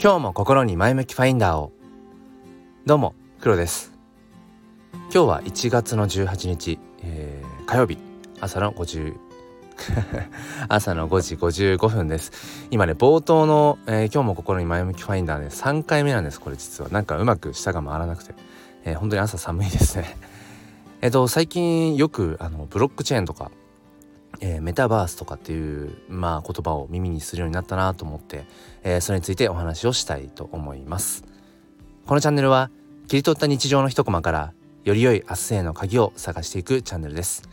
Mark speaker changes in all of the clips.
Speaker 1: 今日も心に前向きファインダーを。どうも黒です。今日は1月の18日、えー、火曜日。朝の50 朝の5時55分です。今ね冒頭の、えー、今日も心に前向きファインダーね3回目なんですこれ実は。なんかうまく舌が回らなくて、えー、本当に朝寒いですね。えっと最近よくあのブロックチェーンとかえー、メタバースとかっていう、まあ、言葉を耳にするようになったなと思って、えー、それについてお話をしたいと思います。このチャンネルは切り取った日常の一コマからより良い明日への鍵を探していくチャンネルです。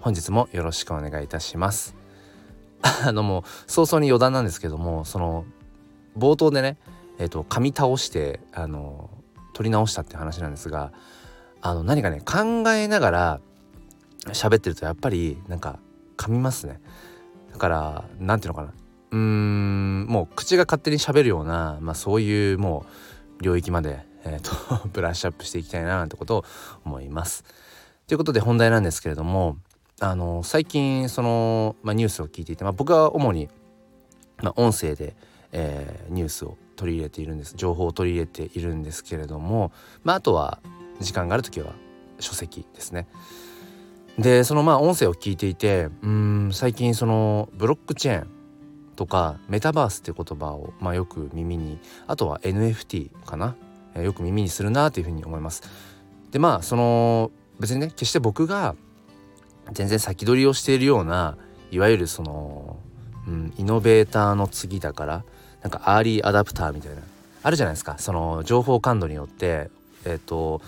Speaker 1: 本日もよろしくお願いいたします。あのもう早々に余談なんですけどもその冒頭でねえっ、ー、と噛み倒してあの取り直したって話なんですがあの何かね考えながら喋ってるとやっぱりなんか噛みますねだから何ていうのかなうーんもう口が勝手にしゃべるような、まあ、そういうもう領域まで、えーと ブラッシュアップしていきたいななんてことを思います。ということで本題なんですけれどもあの最近その、まあ、ニュースを聞いていて、まあ、僕は主に、まあ、音声で、えー、ニュースを取り入れているんです情報を取り入れているんですけれども、まあ、あとは時間がある時は書籍ですね。でそのまあ音声を聞いていてうん最近そのブロックチェーンとかメタバースって言葉を、まあ、よく耳にあとは NFT かな、よく耳にするなというふうに思います。でまあその別にね決して僕が全然先取りをしているようないわゆるその、うん、イノベーターの次だからなんかアーリーアダプターみたいなあるじゃないですかその情報感度によってえっ、ー、と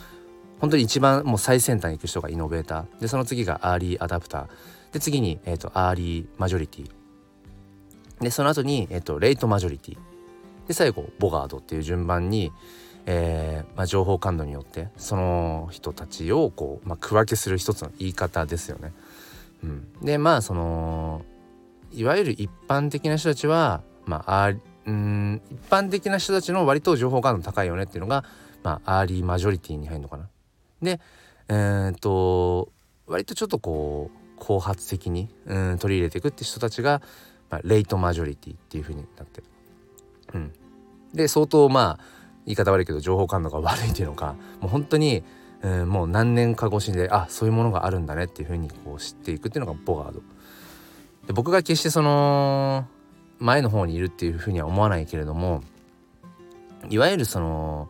Speaker 1: 本当に一番もう最先端に行く人がイノベーター。でその次がアーリーアダプターで次に、えーと、アーリーマジョリティでその後に、えーと、レイトマジョリティで最後ラガードっていう順番に、えーまあ、情報感度によってその人たちをこう、まあ、区分けする一つの言い方ですよね。うん、でまあそのいわゆる一般的な人たちは、まあ、あうん一般的な人たちの割と情報感度高いよねっていうのが、まあ、アーリーマジョリティに入るのかな。でえー、っと割とちょっとこう後発的にうん取り入れていくって人たちが、まあ、レイトマジョリティっていう風になってる。うん、で相当まあ言い方悪いけど情報感度が悪いっていうのかもう本当に、うん、もう何年か越しであそういうものがあるんだねっていう風にこう知っていくっていうのがボガード。で僕が決してその前の方にいるっていう風には思わないけれどもいわゆるその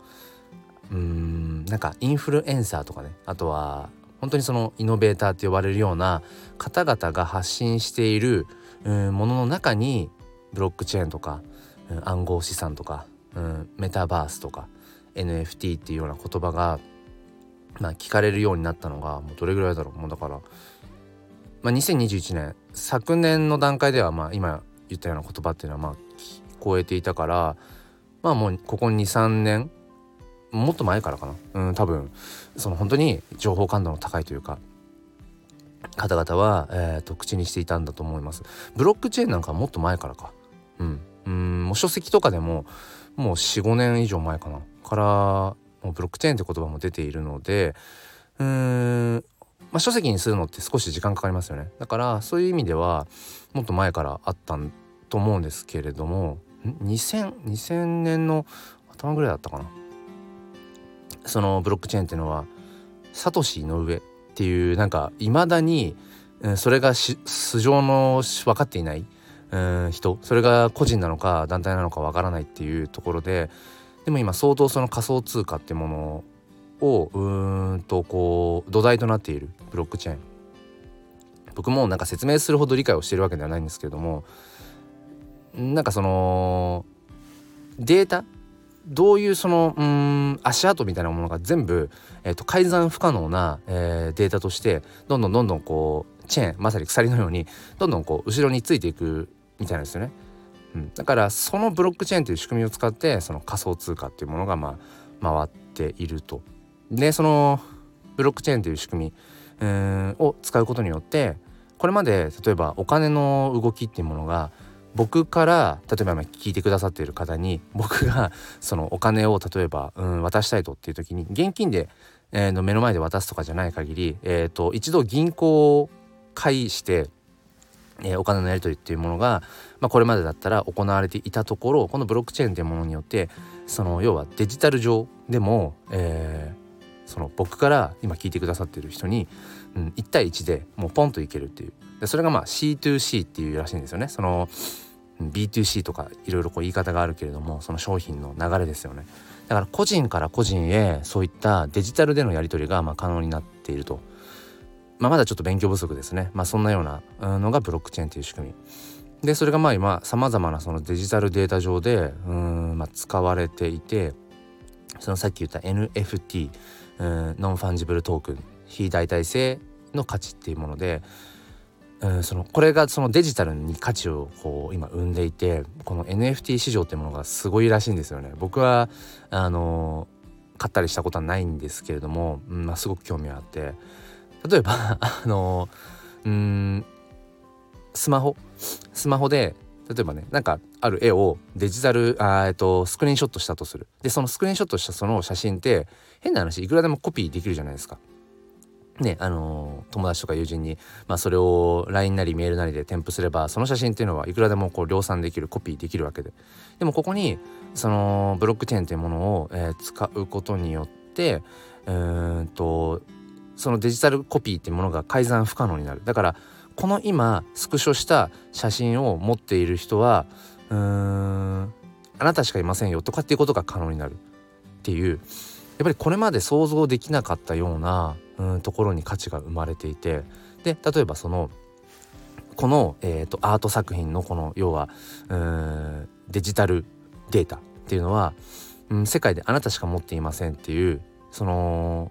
Speaker 1: うん。なんかインフルエンサーとかね。あとは本当にそのイノベーターって呼ばれるような方々が発信しているものの中にブロックチェーンとか、うん、暗号資産とか、うん、メタバースとか NFT っていうような言葉が、まあ、聞かれるようになったのがもうどれぐらいだろう。もうだから、まあ、2021年昨年の段階ではまあ今言ったような言葉っていうのはまあ聞こえていたからまあもうここ23年もっと前からかな？うん多分。その本当に情報感度の高いというか方々は、えーと、口にしていたんだと思います。ブロックチェーンなんかもっと前からか。うん。うんもう書籍とかでももう45年以上前かな。からもうブロックチェーンって言葉も出ているのでうーんまあ、書籍にするのって少し時間かかりますよね。だからそういう意味ではもっと前からあったと思うんですけれども2000 2000年の頭ぐらいだったかな。そのブロックチェーンっていうのはサトシの上っていうなんかいまだに、それが素性の分かっていない、人それが個人なのか団体なのか分からないっていうところででも今相当その仮想通貨ってものをうんとこう土台となっているブロックチェーン。僕もなんか説明するほど理解をしているわけではないんですけれどもなんかそのデータどういうそのうん足跡みたいなものが全部、えーと、改ざん不可能な、えー、データとしてどんどんどんどんこうチェーンまさに鎖のようにどんどんこう後ろについていくみたいなんですよね。うん、だからそのブロックチェーンという仕組みを使ってその仮想通貨っていうものがまあ回っていると。でそのブロックチェーンという仕組み、えー、を使うことによってこれまで例えばお金の動きっていうものが僕から例えば今聞いてくださっている方に僕がそのお金を例えば、うん、渡したいとっていう時に現金で、えー、の目の前で渡すとかじゃない限り、えーと、一度銀行を介してえー、お金のやり取りっていうものが、まあ、これまでだったら行われていたところこのブロックチェーンというものによってその要はデジタル上でも、えー、その僕から今聞いてくださってる人に、うん、1対1でもうポンといけるっていう。でそれがまあ C2C っていうらしいんですよね。その B2C とかいろいろ言い方があるけれどもその商品の流れですよね。だから個人から個人へそういったデジタルでのやり取りがまあ可能になっていると。まあ、まだちょっと勉強不足ですね、まあ、そんなようなのがブロックチェーンという仕組み。でそれがまあ今さまざまなそのデジタルデータ上でうん、まあ、使われていてそのさっき言った NFT うんノンファンジブルトークン非代替性の価値っていうものでうんそのこれがそのデジタルに価値をこう今生んでいてこの NFT 市場ってものがすごいらしいんですよね。僕はあの買ったりしたことはないんですけれども、うんまあ、すごく興味があって。例えばあのうんスマホ。スマホで例えばねなんかある絵をデジタルあ、えっと、スクリーンショットしたとする。でそのスクリーンショットしたその写真って変な話いくらでもコピーできるじゃないですか。ねあの友達とか友人に、まあ、それを LINE なりメールなりで添付すればその写真っていうのはいくらでもこう量産できるコピーできるわけで。でもここにそのブロックチェーンというものを、えー、使うことによってうんとそのデジタルコピーっていうものが改ざん不可能になる。だからこの今スクショした写真を持っている人はうーんあなたしかいませんよとかっていうことが可能になるっていうやっぱりこれまで想像できなかったようなうんところに価値が生まれていてで例えばそのこの、えーと、アート作品のこの要はうんデジタルデータっていうのは、うん、世界であなたしか持っていませんっていうその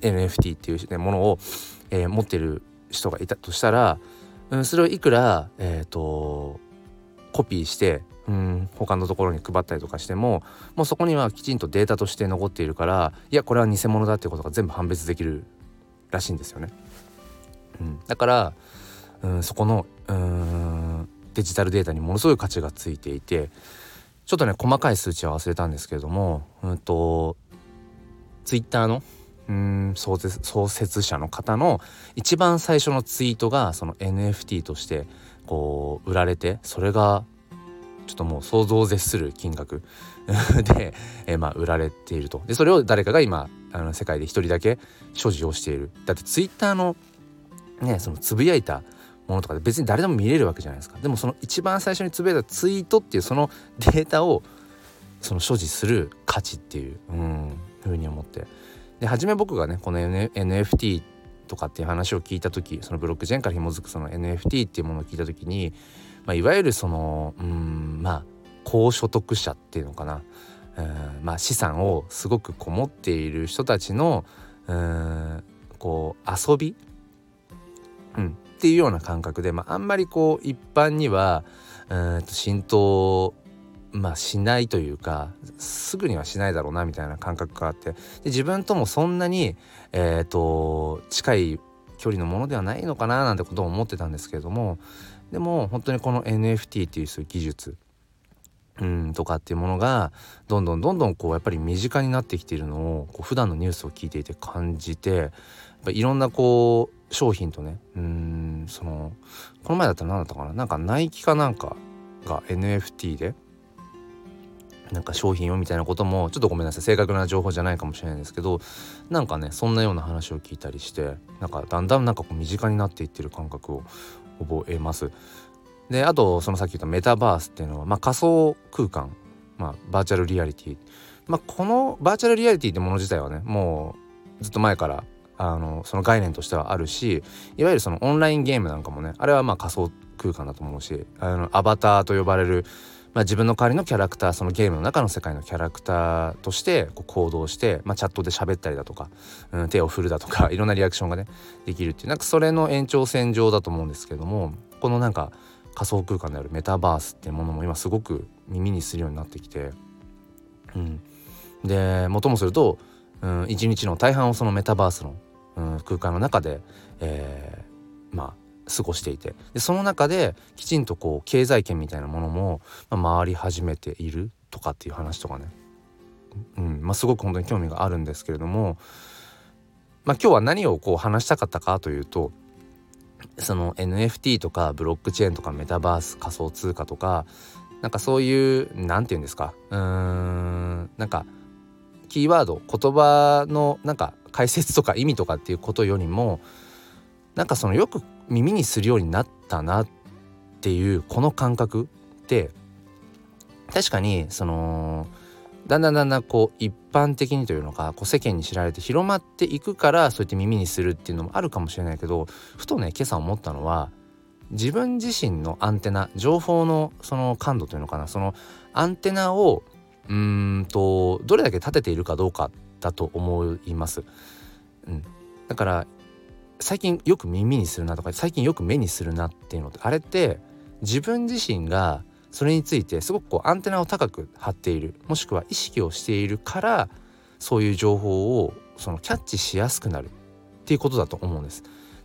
Speaker 1: NFT っていう、ものを、えー、持ってる人がいたとしたら、うん、それをいくら、えーと、コピーして、うん、他のところに配ったりとかしてももうそこにはきちんとデータとして残っているからいやこれは偽物だっていうことが全部判別できるらしいんですよね。うん、だから、うん、そこのうんデジタルデータにものすごい価値がついていてちょっとね細かい数値は忘れたんですけれども、うんと、ツイッターのうん創設創設者の方の一番最初のツイートがその NFT としてこう売られてそれがちょっともう想像を絶する金額。で、え、まあ売られていると。でそれを誰かが今あの世界で一人だけ所持をしている。だってツイッターのねそのつぶやいたものとかで別に誰でも見れるわけじゃないですか。でもその一番最初につぶやいたツイートっていうそのデータをその所持する価値っていううんふうに思って。で初め僕がねこの、NFT とかっていう話を聞いた時そのブロックチェーンから紐づくその NFT っていうものを聞いた時に、まあ、いわゆるそのうんまあ高所得者っていうのかな。うんまあ資産をすごくこもっている人たちのうんこう遊び、うん、っていうような感覚で、まあ、あんまりこう一般にはうんと浸透まあしないというかすぐにはしないだろうなみたいな感覚があってで自分ともそんなに、えーと、近い距離のものではないのかななんてことを思ってたんですけれどもでも本当にこの NFT っていうそういう技術うんとかっていうものがどんどんどんどんこうやっぱり身近になってきているのをこう普段のニュースを聞いていて感じてやっぱいろんなこう商品とねうんそのこの前だったら何だったかななんかナイキかなんかが NFT でなんか商品をみたいなこともちょっとごめんなさい正確な情報じゃないかもしれないんですけどなんかねそんなような話を聞いたりしてなんかだんだんなんかこう身近になっていってる感覚を覚えます。であとそのさっき言ったメタバースっていうのは、まあ、仮想空間、まあ、バーチャルリアリティ、まあ、このバーチャルリアリティってもの自体はねもうずっと前からあのその概念としてはあるしいわゆるそのオンラインゲームなんかもねあれはまあ仮想空間だと思うしあのアバターと呼ばれるまあ、自分の代わりのキャラクターそのゲームの中の世界のキャラクターとしてこう行動して、まあ、チャットで喋ったりだとか、うん、手を振るだとか いろんなリアクションがねできるっていうなんかそれの延長線上だと思うんですけどもこのなんか仮想空間であるメタバースっていうものも今すごく耳にするようになってきて、うん、でもともすると、うん、一日の大半をそのメタバースの、うん、空間の中で、えー、まあ過ごしていて。でその中できちんとこう経済圏みたいなものも、まあ、回り始めているとかっていう話とかね、うん。まあ、すごく本当に興味があるんですけれども、まあ、今日は何をこう話したかったかというとその NFT とかブロックチェーンとかメタバース仮想通貨とかなんかそういう何て言うんですか。うーん。なんかキーワード言葉のなんか解説とか意味とかっていうことよりもなんかそのよく耳にするようになったなっていうこの感覚って確かにそのだんだんだんだんこう一般的にというのかこう世間に知られて広まっていくからそうやって耳にするっていうのもあるかもしれないけどふとね今朝思ったのは自分自身のアンテナ情報のその感度というのかなそのアンテナをうんとどれだけ立てているかどうかだと思います。うん、だから最近よく耳にするなとか最近よく目にするなっていうのってあれって自分自身がそれについてすごくこうアンテナを高く張っているもしくは意識をしているからそういう情報をそのキャッチしやすくなるっていうことだと思うんです。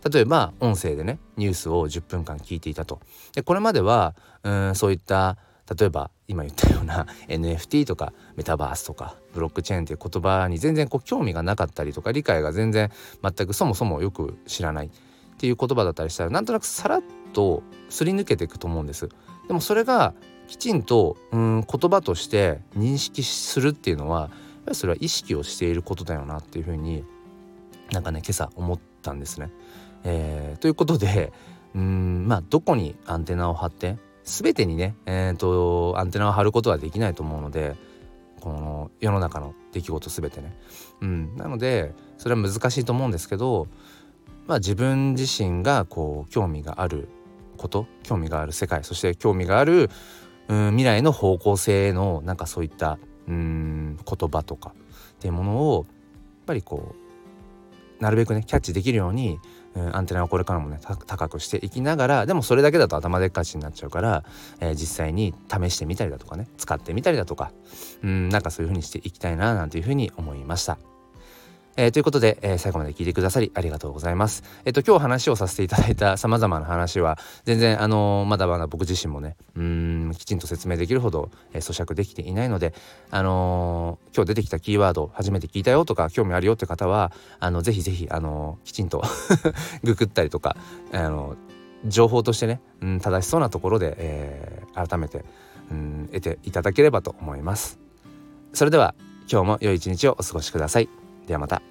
Speaker 1: 例えば音声でねニュースを10分間聞いていたと。でこれまではうんそういった例えば今言ったような NFT とかメタバースとかブロックチェーンっていう言葉に全然こう興味がなかったりとか理解が全然全くそもそもよく知らないっていう言葉だったりしたらなんとなくさらっとすり抜けていくと思うんです。でもそれがきちんとうん言葉として認識するっていうのはそれは意識をしていることだよなっていうふうになんかね今朝思ったんですね。えー、ということでうんまあどこにアンテナを張って全てにね、えーと、アンテナを張ることはできないと思うのでこの世の中の出来事全てね。うん、なのでそれは難しいと思うんですけど、まあ、自分自身がこう興味があること興味がある世界そして興味があるうん未来の方向性のなんかそういったうん言葉とかっていうものをやっぱりこうなるべくねキャッチできるように、アンテナをこれからもね高くしていきながらでもそれだけだと頭でっかちになっちゃうから、えー、実際に試してみたりだとかね使ってみたりだとかうんなんかそういう風にしていきたいななんていう風に思いました。えー、ということで、えー、最後まで聞いてくださりありがとうございます。えっ、ー、と今日話をさせていただいた 様々な話は全然あのまだまだ僕自身もねうんきちんと説明できるほど、え咀嚼できていないのであの今日出てきたキーワード初めて聞いたよとか興味あるよって方はあのぜひぜひあのきちんと ググったりとかあの情報としてね、うん、正しそうなところで、え改めて、うん、得ていただければと思います。それでは今日も良い一日をお過ごしください。ではまた。